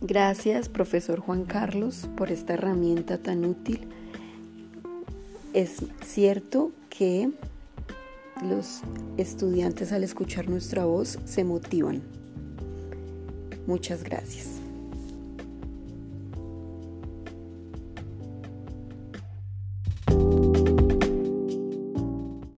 Gracias, profesor Juan Carlos, por esta herramienta tan útil. Es cierto que los estudiantes al escuchar nuestra voz se motivan. Muchas gracias.